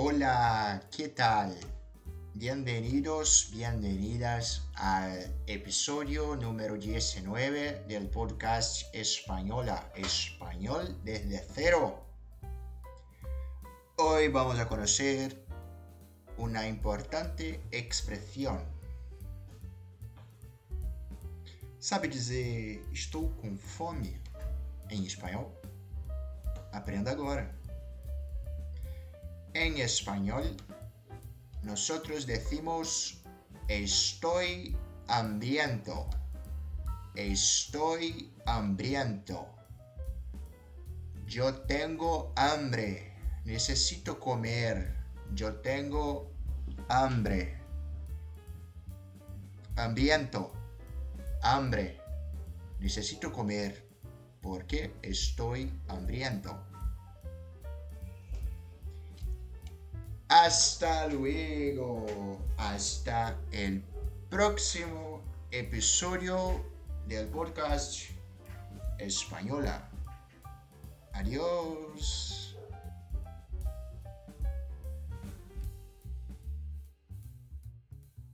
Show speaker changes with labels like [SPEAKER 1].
[SPEAKER 1] Hola, ¿qué tal? Bienvenidos, bienvenidas al episodio número 19 del podcast Española, Español desde cero. Hoy vamos a conocer una importante expresión. Sabe dizer estou com fome em espanhol? Aprenda agora. En español, nosotros decimos estoy hambriento. Estoy hambriento. Yo tengo hambre. Necesito comer. Yo tengo hambre. Hambriento. Hambre. Necesito comer porque estoy hambriento. Hasta luego. Hasta el próximo episodio del podcast Española. Adiós.